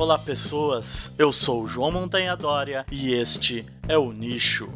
Olá, pessoas. Eu sou o João Montanha Dória e este é o Nicho.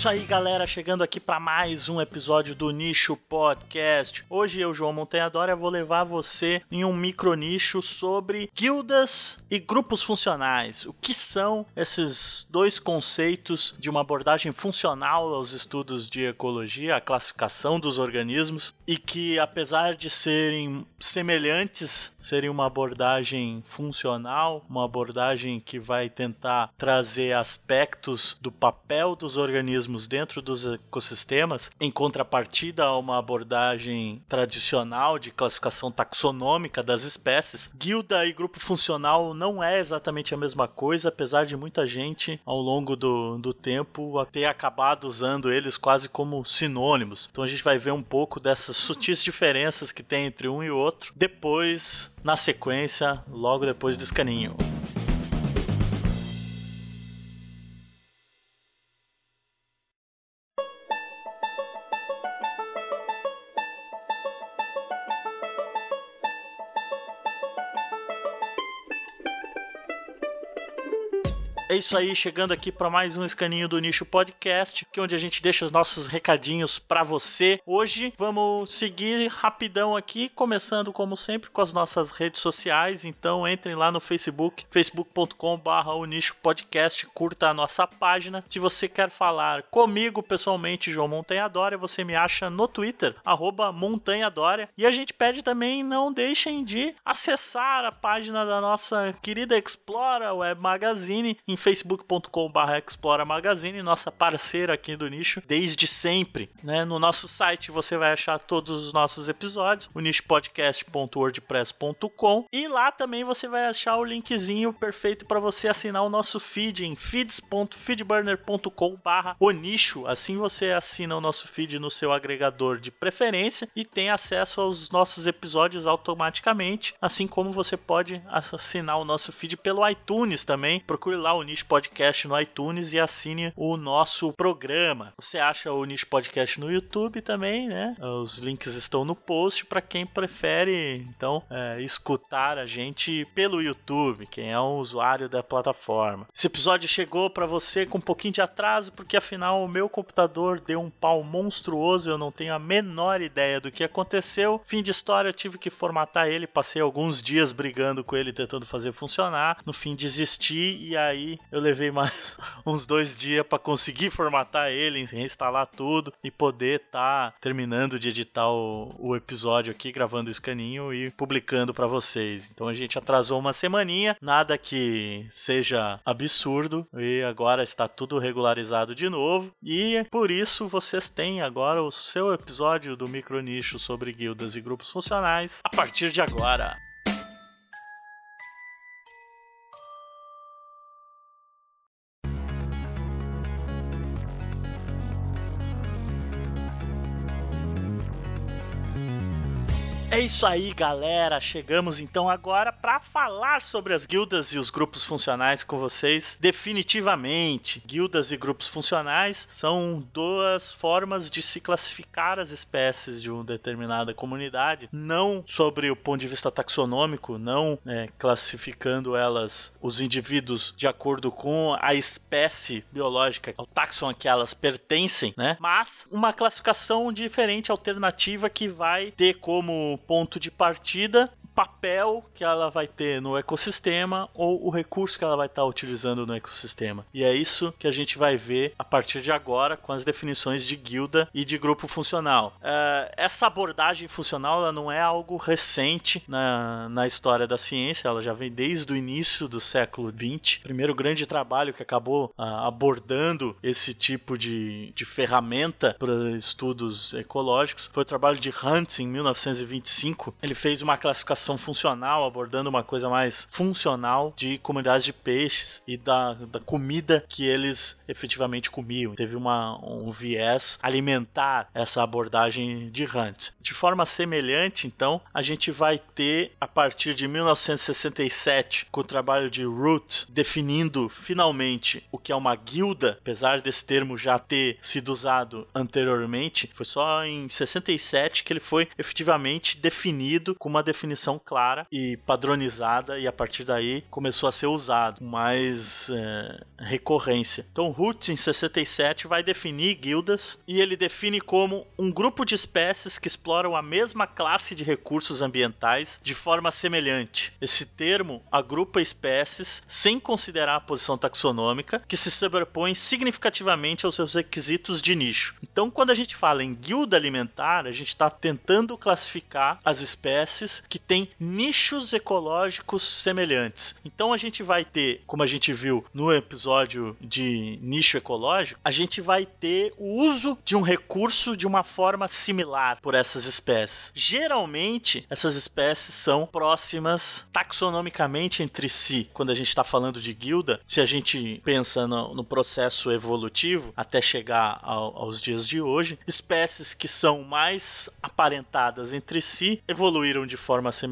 Isso aí, galera, chegando aqui para mais um episódio do Nicho Podcast. Hoje eu, João Montanha Dória, vou levar você em um micro nicho sobre guildas e grupos funcionais. O que são esses dois conceitos de uma abordagem funcional aos estudos de ecologia, a classificação dos organismos, e que apesar de serem semelhantes, serem uma abordagem funcional, uma abordagem que vai tentar trazer aspectos do papel dos organismos dentro dos ecossistemas, em contrapartida a uma abordagem tradicional de classificação taxonômica das espécies, guilda e grupo funcional não é exatamente a mesma coisa, apesar de muita gente ao longo do, do tempo ter acabado usando eles quase como sinônimos. Então a gente vai ver um pouco dessas sutis diferenças que tem entre um e outro depois, na sequência, logo depois do escaninho. É isso aí, chegando aqui para mais um escaninho do Nicho Podcast, que é onde a gente deixa os nossos recadinhos para você. Hoje vamos seguir rapidão aqui, começando como sempre com as nossas redes sociais. Então entrem lá no Facebook, facebook.com/barra o Nicho Podcast, curta a nossa página. Se você quer falar comigo pessoalmente, João Montanha Dória, você me acha no Twitter, arroba Montanha Dória. E a gente pede também, não deixem de acessar a página da nossa querida Explora Web Magazine em facebook.com.br Explora Magazine, nossa parceira aqui do nicho desde sempre. Né? No nosso site você vai achar todos os nossos episódios, o nichopodcast.wordpress.com e lá também você vai achar o linkzinho perfeito para você assinar o nosso feed em feeds.feedburner.com.br o nicho. Assim você assina o nosso feed no seu agregador de preferência e tem acesso aos nossos episódios automaticamente, assim como você pode assinar o nosso feed pelo iTunes também. Procure lá o Niche Podcast no iTunes e assine o nosso programa. Você acha o Niche Podcast no YouTube também, né? Os links estão no post para quem prefere, então, é, escutar a gente pelo YouTube, quem é um usuário da plataforma. Esse episódio chegou para você com um pouquinho de atraso, porque afinal o meu computador deu um pau monstruoso, eu não tenho a menor ideia do que aconteceu. Fim de história, eu tive que formatar ele, passei alguns dias brigando com ele, tentando fazer funcionar. No fim, desisti e aí eu levei mais uns dois dias para conseguir formatar ele, reinstalar tudo e poder estar tá terminando de editar o, o, episódio aqui, gravando o escaninho e publicando para vocês. Então a gente atrasou uma semaninha, nada que seja absurdo e agora está tudo regularizado de novo e por isso vocês têm agora o seu episódio do Micronicho sobre guildas e grupos funcionais a partir de agora. É isso aí, galera. Chegamos então agora para falar sobre as guildas e os grupos funcionais com vocês. Definitivamente, guildas e grupos funcionais são duas formas de se classificar as espécies de uma determinada comunidade, não sobre o ponto de vista taxonômico, não é, classificando elas, os indivíduos, de acordo com a espécie biológica, ao taxon a que elas pertencem, né? Mas uma classificação diferente, alternativa, que vai ter como ponto de partida papel que ela vai ter no ecossistema ou o recurso que ela vai estar utilizando no ecossistema. E é isso que a gente vai ver a partir de agora com as definições de guilda e de grupo funcional. Uh, essa abordagem funcional ela não é algo recente na, na história da ciência, ela já vem desde o início do século XX. O primeiro grande trabalho que acabou uh, abordando esse tipo de, de ferramenta para estudos ecológicos foi o trabalho de Hunt em 1925. Ele fez uma classificação funcional, abordando uma coisa mais funcional de comunidades de peixes e da, da comida que eles efetivamente comiam. Teve uma, um viés alimentar essa abordagem de Hunt. De forma semelhante, então, a gente vai ter a partir de 1967, com o trabalho de Root, definindo finalmente o que é uma guilda, apesar desse termo já ter sido usado anteriormente, foi só em 67 que ele foi efetivamente definido com uma definição clara e padronizada, e a partir daí começou a ser usado mais é, recorrência. Então, Root, em 67, vai definir guildas e ele define como um grupo de espécies que exploram a mesma classe de recursos ambientais de forma semelhante. Esse termo agrupa espécies sem considerar a posição taxonômica, que se sobrepõe significativamente aos seus requisitos de nicho. Então, quando a gente fala em guilda alimentar, a gente está tentando classificar as espécies que têm nichos ecológicos semelhantes. Então, a gente vai ter, como a gente viu no episódio de nicho ecológico, a gente vai ter o uso de um recurso de uma forma similar por essas espécies. Geralmente, essas espécies são próximas taxonomicamente entre si. Quando a gente está falando de guilda, se a gente pensa no, no processo evolutivo até chegar ao, aos dias de hoje, espécies que são mais aparentadas entre si evoluíram de forma semelhante,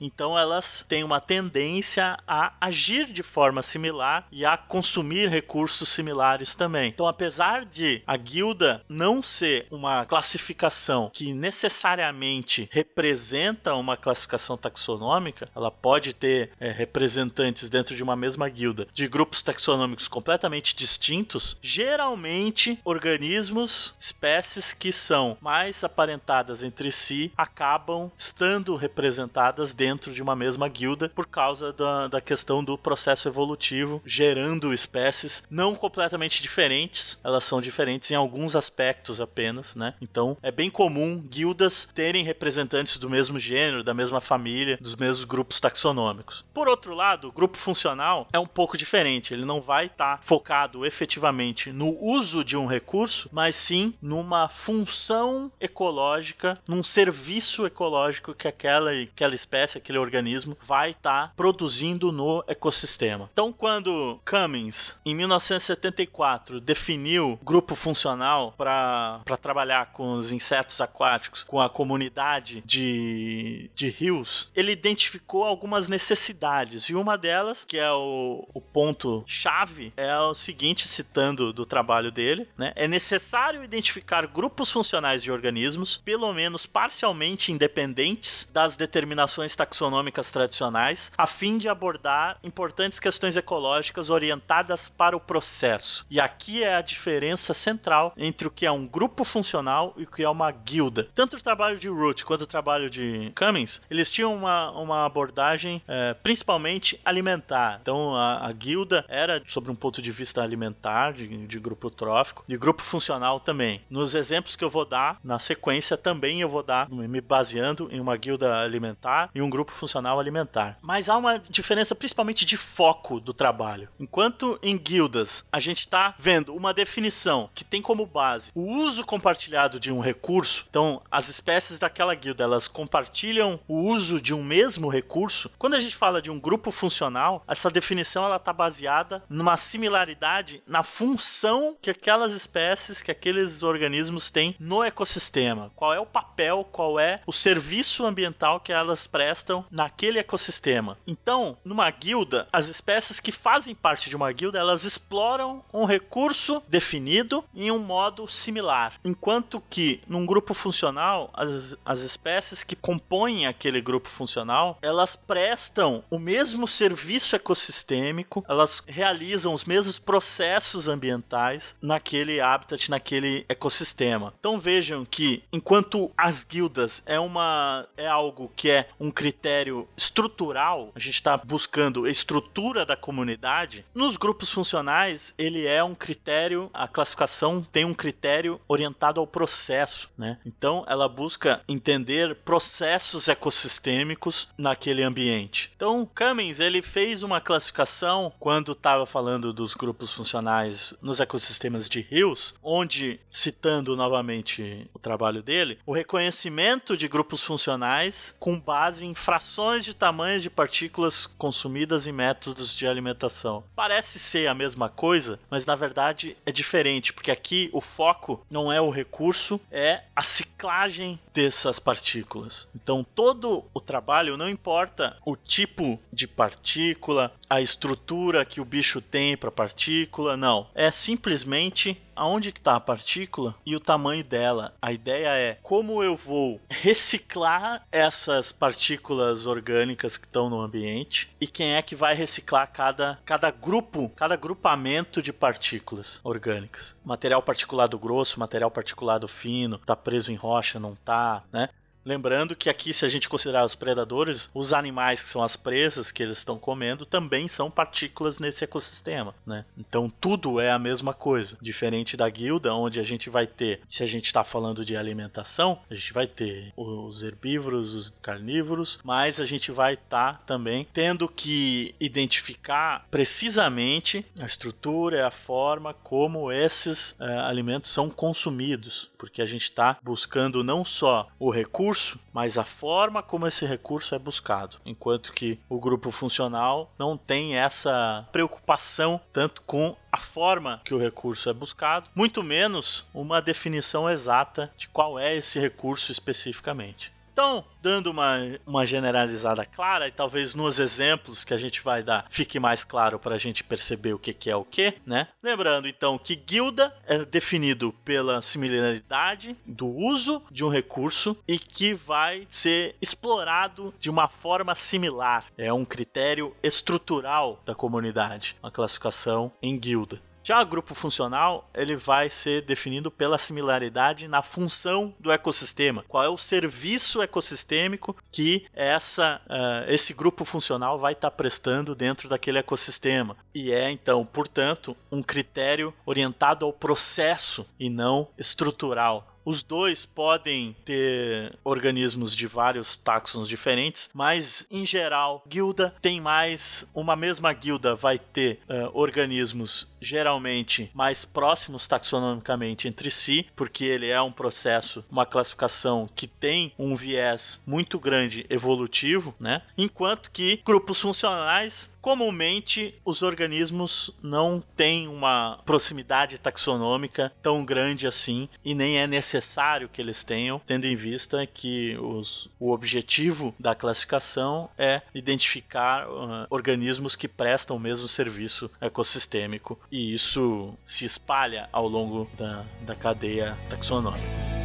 então elas têm uma tendência a agir de forma similar e a consumir recursos similares também. Então, apesar de a guilda não ser uma classificação que necessariamente representa uma classificação taxonômica, ela pode ter é, representantes dentro de uma mesma guilda de grupos taxonômicos completamente distintos, geralmente organismos, espécies que são mais aparentadas entre si acabam estando representadas dentro de uma mesma guilda por causa da, da questão do processo evolutivo, gerando espécies não completamente diferentes, elas são diferentes em alguns aspectos apenas, né? Então é bem comum guildas terem representantes do mesmo gênero, da mesma família, dos mesmos grupos taxonômicos. Por outro lado, o grupo funcional é um pouco diferente, ele não vai estar tá focado efetivamente no uso de um recurso, mas sim numa função ecológica, num serviço ecológico que aquela, aquela espécie, aquele organismo vai estar tá produzindo no ecossistema. Então, quando Cummings, em 1974, definiu grupo funcional para trabalhar com os insetos aquáticos, com a comunidade de, de rios, ele identificou algumas necessidades e uma delas, que é o, o ponto chave, é o seguinte, citando do trabalho dele, né? É necessário identificar grupos funcionais de organismos, pelo menos parcialmente independentes das determinações taxonômicas tradicionais, a fim de abordar importantes questões ecológicas orientadas para o processo. E aqui é a diferença central entre o que é um grupo funcional e o que é uma guilda. Tanto o trabalho de Root quanto o trabalho de Cummings, eles tinham uma, uma abordagem é, principalmente alimentar. Então a, a, guilda era sobre um ponto de vista alimentar, de, de grupo trófico, de grupo funcional também. Nos exemplos que eu vou dar na sequência, também eu vou dar, me baseando em uma guilda alimentar e um grupo funcional alimentar. Mas há uma diferença principalmente de foco do trabalho. Enquanto em guildas a gente está vendo uma definição que tem como base o uso compartilhado de um recurso, então as espécies daquela guilda elas compartilham o uso de um mesmo recurso. Quando a gente fala de um grupo funcional, essa definição ela está baseada numa similaridade na função que aquelas espécies, que aqueles organismos têm no ecossistema. Qual é o papel, qual é o serviço ambiental que elas prestam naquele ecossistema. Então, numa guilda, as espécies que fazem parte de uma guilda, elas exploram um recurso definido em um modo similar. Enquanto que num grupo funcional, as, as espécies que compõem aquele grupo funcional, elas prestam o mesmo serviço ecossistêmico, elas realizam os mesmos processos ambientais naquele habitat, naquele ecossistema. Então vejam que enquanto as guildas é uma é algo que é um critério estrutural, a gente está buscando estrutura da comunidade, nos grupos funcionais ele é um critério, a classificação tem um critério orientado ao processo, né? Então ela busca entender processos ecossistêmicos naquele ambiente. Então Cummings ele fez uma classificação quando estava falando dos grupos funcionais nos ecossistemas de rios, onde citando novamente o trabalho dele, o reconhecimento de grupos funcionais com com base em frações de tamanhos de partículas consumidas em métodos de alimentação. Parece ser a mesma coisa, mas na verdade é diferente, porque aqui o foco não é o recurso, é a ciclagem dessas partículas. Então todo o trabalho não importa o tipo de partícula, a estrutura que o bicho tem para partícula, não. É simplesmente aonde está a partícula e o tamanho dela. A ideia é como eu vou reciclar essas partículas orgânicas que estão no ambiente e quem é que vai reciclar cada, cada grupo, cada grupamento de partículas orgânicas. Material particulado grosso, material particulado fino, tá preso em rocha, não tá, né? Lembrando que aqui, se a gente considerar os predadores, os animais que são as presas que eles estão comendo também são partículas nesse ecossistema, né? Então tudo é a mesma coisa. Diferente da guilda, onde a gente vai ter, se a gente está falando de alimentação, a gente vai ter os herbívoros, os carnívoros, mas a gente vai estar tá também tendo que identificar precisamente a estrutura e a forma como esses uh, alimentos são consumidos, porque a gente está buscando não só o recurso recurso, mas a forma como esse recurso é buscado. Enquanto que o grupo funcional não tem essa preocupação tanto com a forma que o recurso é buscado, muito menos uma definição exata de qual é esse recurso especificamente. Então, dando uma, uma generalizada clara, e talvez nos exemplos que a gente vai dar fique mais claro para a gente perceber o que, que é o que, né? Lembrando então que guilda é definido pela similaridade do uso de um recurso e que vai ser explorado de uma forma similar. É um critério estrutural da comunidade, uma classificação em guilda. Já o grupo funcional, ele vai ser definido pela similaridade na função do ecossistema. Qual é o serviço ecossistêmico que essa, uh, esse grupo funcional vai estar tá prestando dentro daquele ecossistema. E é, então, portanto, um critério orientado ao processo e não estrutural. Os dois podem ter organismos de vários táxons diferentes, mas em geral, guilda tem mais. Uma mesma guilda vai ter uh, organismos geralmente mais próximos taxonomicamente entre si, porque ele é um processo, uma classificação que tem um viés muito grande evolutivo, né? Enquanto que grupos funcionais Comumente, os organismos não têm uma proximidade taxonômica tão grande assim e nem é necessário que eles tenham, tendo em vista que os, o objetivo da classificação é identificar uh, organismos que prestam o mesmo serviço ecossistêmico e isso se espalha ao longo da, da cadeia taxonômica.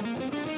Thank you.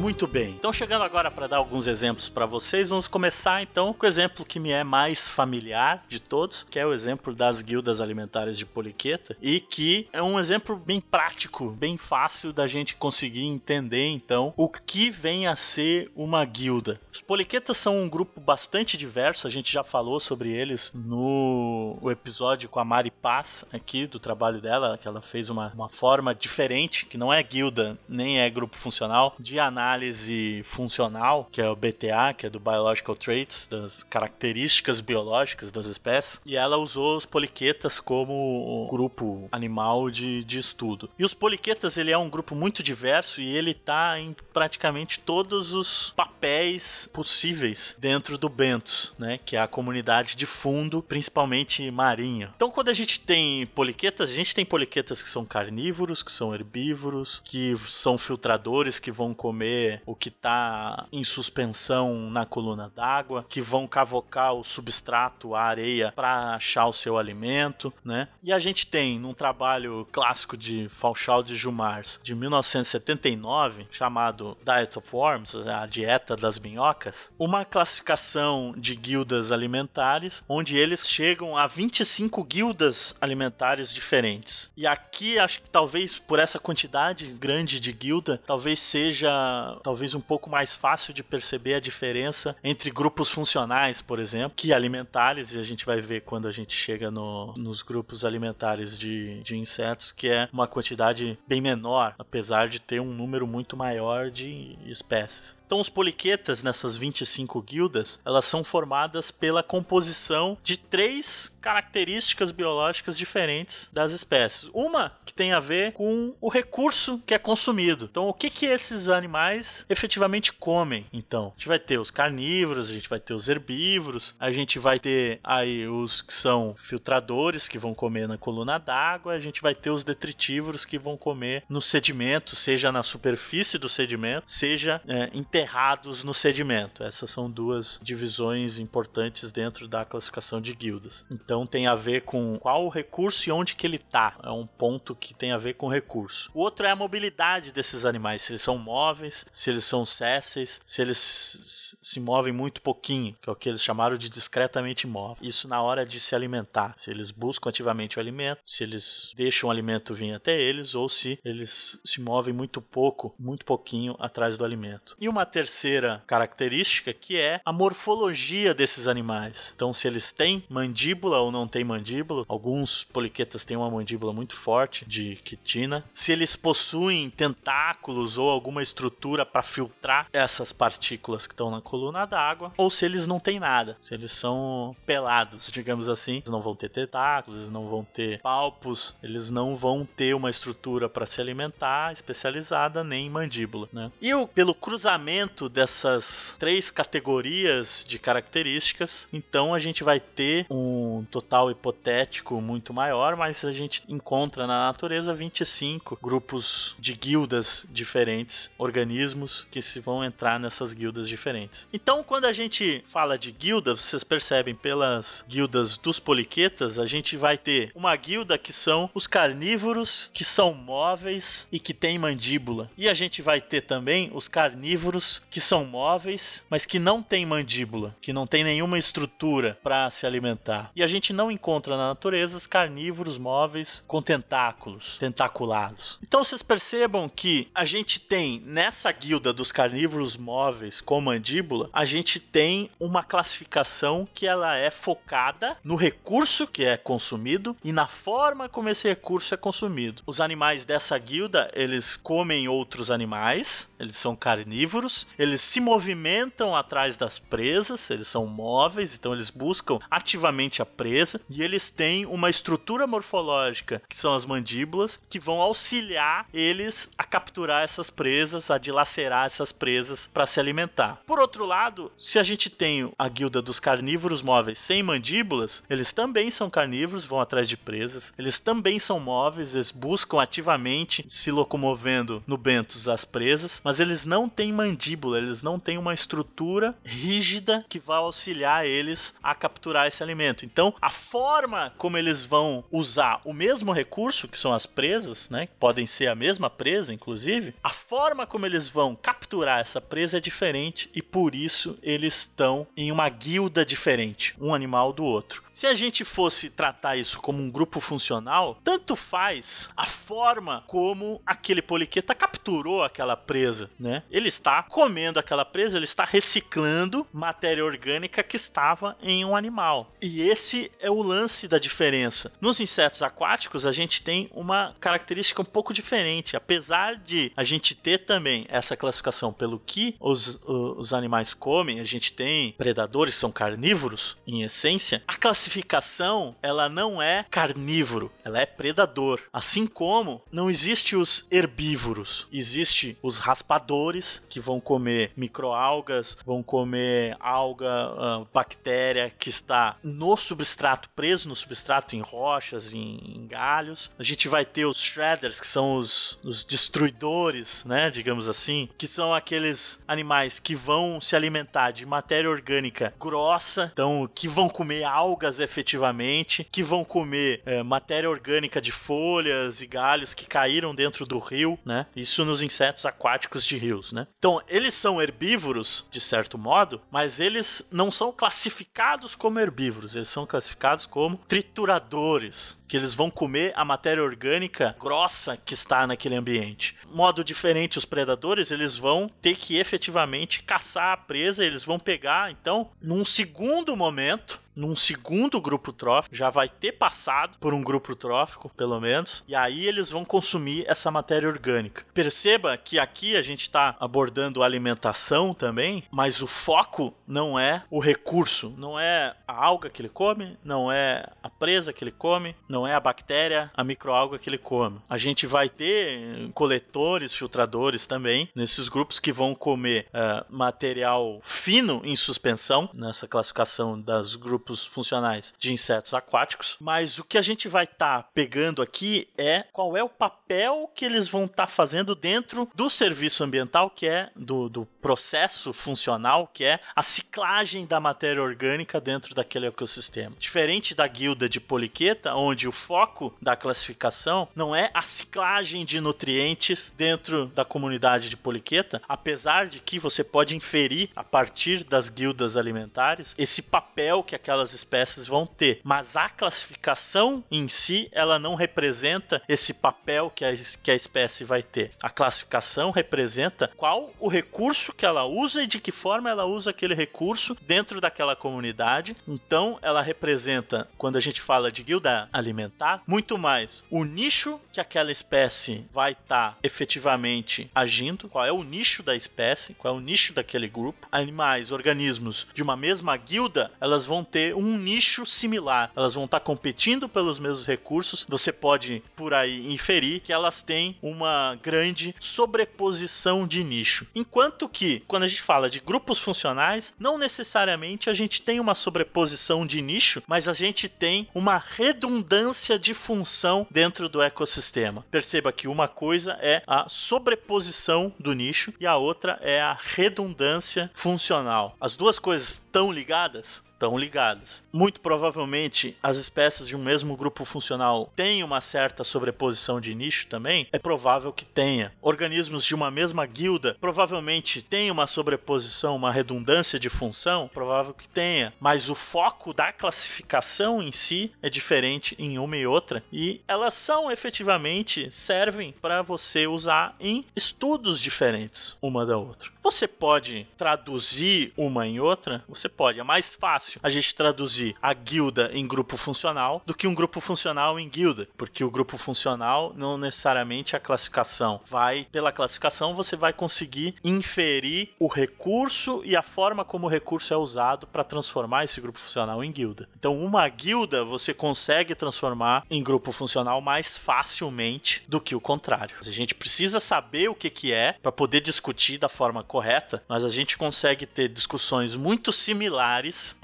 Muito bem. Então, chegando agora para dar alguns exemplos para vocês, vamos começar então com o exemplo que me é mais familiar de todos, que é o exemplo das guildas alimentares de Poliqueta, e que é um exemplo bem prático, bem fácil da gente conseguir entender então o que vem a ser uma guilda. Os Poliquetas são um grupo bastante diverso, a gente já falou sobre eles no episódio com a Mari Paz aqui do trabalho dela, que ela fez uma, uma forma diferente, que não é guilda nem é grupo funcional, de análise análise funcional, que é o BTA, que é do Biological Traits, das características biológicas das espécies, e ela usou os poliquetas como grupo animal de, de estudo. E os poliquetas, ele é um grupo muito diverso e ele está em praticamente todos os papéis possíveis dentro do Bentos, né, que é a comunidade de fundo, principalmente marinha. Então, quando a gente tem poliquetas, a gente tem poliquetas que são carnívoros, que são herbívoros, que são filtradores, que vão comer o que está em suspensão na coluna d'água, que vão cavocar o substrato, a areia, para achar o seu alimento, né? E a gente tem, num trabalho clássico de Falchal de Jumars, de 1979, chamado Diet of Worms, a dieta das minhocas, uma classificação de guildas alimentares, onde eles chegam a 25 guildas alimentares diferentes. E aqui, acho que talvez por essa quantidade grande de guilda, talvez seja talvez um pouco mais fácil de perceber a diferença entre grupos funcionais, por exemplo, que alimentares, e a gente vai ver quando a gente chega no, nos grupos alimentares de, de insetos, que é uma quantidade bem menor, apesar de ter um número muito maior de espécies. Então, os poliquetas nessas 25 guildas, elas são formadas pela composição de três características biológicas diferentes das espécies. Uma que tem a ver com o recurso que é consumido. Então, o que que esses animais efetivamente comem? Então, a gente vai ter os carnívoros, a gente vai ter os herbívoros, a gente vai ter aí os que são filtradores que vão comer na coluna d'água, a gente vai ter os detritívoros que vão comer no sedimento, seja na superfície do sedimento, seja é, enterrados no sedimento. Essas são duas divisões importantes dentro da classificação de guildas. Então tem a ver com qual o recurso e onde que ele está. É um ponto que tem a ver com recurso. O outro é a mobilidade desses animais, se eles são móveis, se eles são césseis, se eles se movem muito pouquinho, que é o que eles chamaram de discretamente móveis. Isso na hora de se alimentar, se eles buscam ativamente o alimento, se eles deixam o alimento vir até eles ou se eles se movem muito pouco, muito pouquinho atrás do alimento. E uma terceira característica que é a morfologia desses animais. Então, se eles têm mandíbula ou não têm mandíbula, alguns poliquetas têm uma mandíbula muito forte de quitina. Se eles possuem tentáculos ou alguma estrutura para filtrar essas partículas que estão na coluna d'água, ou se eles não têm nada, se eles são pelados, digamos assim, eles não vão ter tentáculos, não vão ter palpos, eles não vão ter uma estrutura para se alimentar especializada nem mandíbula, né? E o, pelo cruzamento dessas três categorias de características, então a gente vai ter um total hipotético muito maior, mas a gente encontra na natureza 25 grupos de guildas diferentes, organismos que se vão entrar nessas guildas diferentes. Então, quando a gente fala de guilda, vocês percebem pelas guildas dos poliquetas, a gente vai ter uma guilda que são os carnívoros, que são móveis e que têm mandíbula. E a gente vai ter também os carnívoros que são móveis, mas que não têm mandíbula, que não tem nenhuma estrutura para se alimentar. E a gente não encontra na natureza os carnívoros móveis com tentáculos, tentaculados. Então vocês percebam que a gente tem nessa guilda dos carnívoros móveis com mandíbula, a gente tem uma classificação que ela é focada no recurso que é consumido e na forma como esse recurso é consumido. Os animais dessa guilda, eles comem outros animais, eles são carnívoros, eles se movimentam atrás das presas, eles são móveis, então eles buscam ativamente a presa e eles têm uma estrutura morfológica, que são as mandíbulas, que vão auxiliar eles a capturar essas presas, a dilacerar essas presas para se alimentar. Por outro lado, se a gente tem a guilda dos carnívoros móveis sem mandíbulas, eles também são carnívoros, vão atrás de presas, eles também são móveis, eles buscam ativamente se locomovendo no bentos as presas, mas eles não têm mandíbula, eles não têm uma estrutura rígida que vai auxiliar eles a capturar esse alimento. Então, a forma como eles vão usar o mesmo recurso, que são as presas, né, que podem ser a mesma presa, inclusive, a forma como eles vão capturar essa presa é diferente e por isso eles estão em uma guilda diferente, um animal do outro. Se a gente fosse tratar isso como um grupo funcional, tanto faz a forma como aquele poliqueta capturou aquela presa, né? Ele está comendo aquela presa, ele está reciclando matéria orgânica que estava em um animal. E esse é o lance da diferença. Nos insetos aquáticos, a gente tem uma característica um pouco diferente. Apesar de a gente ter também essa classificação pelo que os, os animais comem, a gente tem predadores, são carnívoros em essência, a classificação classificação, ela não é carnívoro, ela é predador. Assim como não existe os herbívoros, existe os raspadores que vão comer microalgas, vão comer alga, uh, bactéria que está no substrato, preso no substrato em rochas, em, em galhos. A gente vai ter os shredders, que são os, os destruidores, né, digamos assim, que são aqueles animais que vão se alimentar de matéria orgânica grossa, então que vão comer algas efetivamente, que vão comer é, matéria orgânica de folhas e galhos que caíram dentro do rio, né? Isso nos insetos aquáticos de rios, né? Então, eles são herbívoros, de certo modo, mas eles não são classificados como herbívoros, eles são classificados como trituradores, que eles vão comer a matéria orgânica grossa que está naquele ambiente. Modo diferente, os predadores, eles vão ter que efetivamente caçar a presa, eles vão pegar, então, num segundo momento, num segundo grupo trófico, já vai ter passado por um grupo trófico, pelo menos, e aí eles vão consumir essa matéria orgânica. Perceba que aqui a gente está abordando alimentação também, mas o foco não é o recurso, não é a alga que ele come, não é a presa que ele come, não é a bactéria, a microalga que ele come. A gente vai ter coletores, filtradores também, nesses grupos que vão comer uh, material fino em suspensão, nessa classificação das grupos funcionais de insetos aquáticos. Mas o que a gente vai estar tá pegando aqui é qual é o papel que eles vão estar tá fazendo dentro do serviço ambiental, que é do, do processo funcional, que é a ciclagem da matéria orgânica dentro daquele ecossistema. Diferente da guilda de poliqueta, onde o foco da classificação não é a ciclagem de nutrientes dentro da comunidade de poliqueta, apesar de que você pode inferir a partir das guildas alimentares esse papel que aquelas espécies vão ter, mas a classificação em si ela não representa esse papel que a, que a espécie vai ter. A classificação representa qual o recurso que ela usa e de que forma ela usa aquele recurso dentro daquela comunidade. Então, ela representa, quando a gente fala de guilda alimentar, muito mais o nicho que aquela espécie vai estar tá efetivamente agindo, qual é o nicho da espécie, qual é o nicho daquele grupo. Animais, organismos de uma mesma guilda, elas vão ter um nicho similar, elas vão estar tá competindo pelos mesmos recursos. Você pode, por aí, inferir que elas têm uma grande sobreposição de nicho. Enquanto que, quando a gente fala de grupos funcionais, não necessariamente a gente tem uma sobreposição de nicho, mas a gente tem uma redundância de função dentro do ecossistema. Perceba que uma coisa é a sobreposição do nicho e a outra é a redundância funcional. As duas coisas estão ligadas? Estão ligadas. Muito provavelmente as espécies de um mesmo grupo funcional têm uma certa sobreposição de nicho também. É provável que tenha. Organismos de uma mesma guilda provavelmente têm uma sobreposição, uma redundância de função. Provável que tenha. Mas o foco da classificação em si é diferente em uma e outra. E elas são efetivamente servem para você usar em estudos diferentes uma da outra. Você pode traduzir uma em outra? Você pode. É mais fácil a gente traduzir a guilda em grupo funcional do que um grupo funcional em guilda. Porque o grupo funcional não necessariamente a classificação. Vai, pela classificação, você vai conseguir inferir o recurso e a forma como o recurso é usado para transformar esse grupo funcional em guilda. Então, uma guilda você consegue transformar em grupo funcional mais facilmente do que o contrário. A gente precisa saber o que, que é para poder discutir da forma correta, mas a gente consegue ter discussões muito similares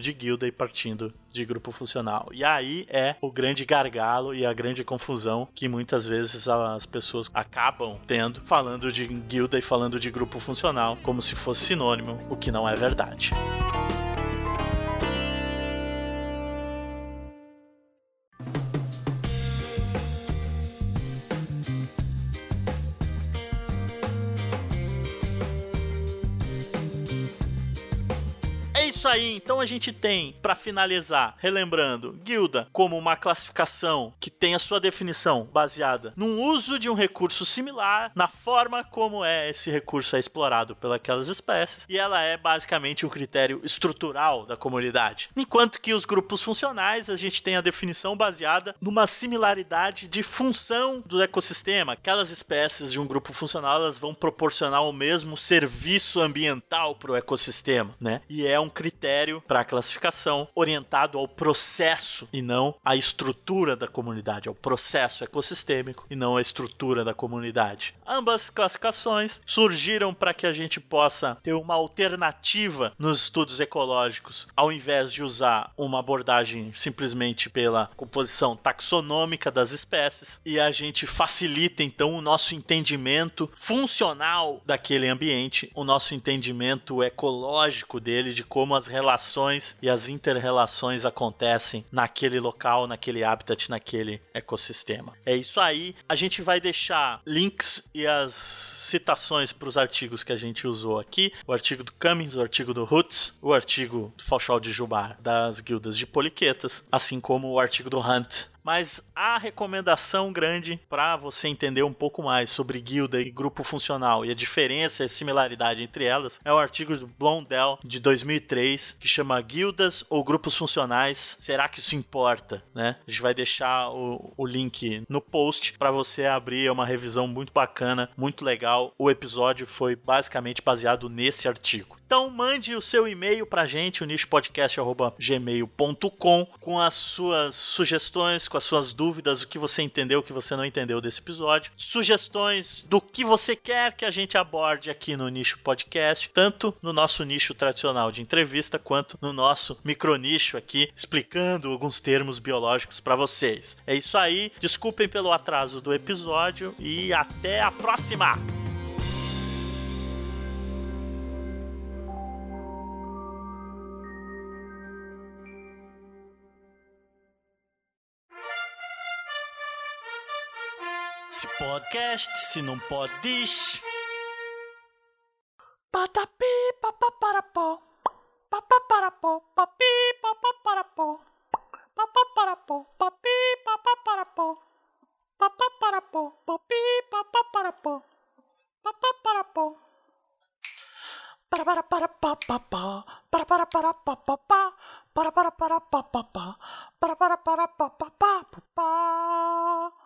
de guilda e partindo de grupo funcional. E aí é o grande gargalo e a grande confusão que muitas vezes as pessoas acabam tendo falando de guilda e falando de grupo funcional como se fosse sinônimo, o que não é verdade. Isso aí, então a gente tem, para finalizar, relembrando, guilda como uma classificação que tem a sua definição baseada num uso de um recurso similar, na forma como é esse recurso é explorado pelas espécies, e ela é basicamente um critério estrutural da comunidade. Enquanto que os grupos funcionais, a gente tem a definição baseada numa similaridade de função do ecossistema. Aquelas espécies de um grupo funcional, elas vão proporcionar o mesmo serviço ambiental para o ecossistema, né? E é um critério critério para classificação orientado ao processo e não à estrutura da comunidade, ao processo ecossistêmico e não à estrutura da comunidade. Ambas classificações surgiram para que a gente possa ter uma alternativa nos estudos ecológicos, ao invés de usar uma abordagem simplesmente pela composição taxonômica das espécies, e a gente facilita então o nosso entendimento funcional daquele ambiente, o nosso entendimento ecológico dele, de como as relações e as interrelações acontecem naquele local, naquele habitat, naquele ecossistema. É isso aí. A gente vai deixar links e as citações para os artigos que a gente usou aqui: o artigo do Cummings, o artigo do Roots, o artigo do Fauchal de Jubar das guildas de poliquetas, assim como o artigo do Hunt Mas a recomendação grande para você entender um pouco mais sobre guilda e grupo funcional e a diferença e a similaridade entre elas é o artigo do Blondell de 2003 que chama Guildas ou Grupos Funcionais. Será que isso importa? Né? A gente vai deixar o, o link no post para você abrir é uma revisão muito bacana, muito legal. O episódio foi basicamente baseado nesse artigo. Então mande o seu e-mail pra gente, o nichopodcast.gmail.com, com as suas sugestões, com as suas dúvidas, o que você entendeu, o que você não entendeu desse episódio, sugestões do que você quer que a gente aborde aqui no Nicho Podcast, tanto no nosso nicho tradicional de entrevista, quanto no nosso micronicho aqui, explicando alguns termos biológicos para vocês. É isso aí, desculpem pelo atraso do episódio e até a próxima! Podcast, se não podes. Patapi, papaparapó. Papaparapó, papi, papaparapó. Papaparapó, papi, papaparapó. Papaparapó, papi, papaparapó. Papaparapó. Para para para pa pa pa para para para pa pa pa para para para pa pa pa para para para pa pa pa pa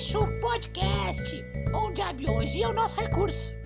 O Nicho Podcast, onde a biologia é o nosso recurso.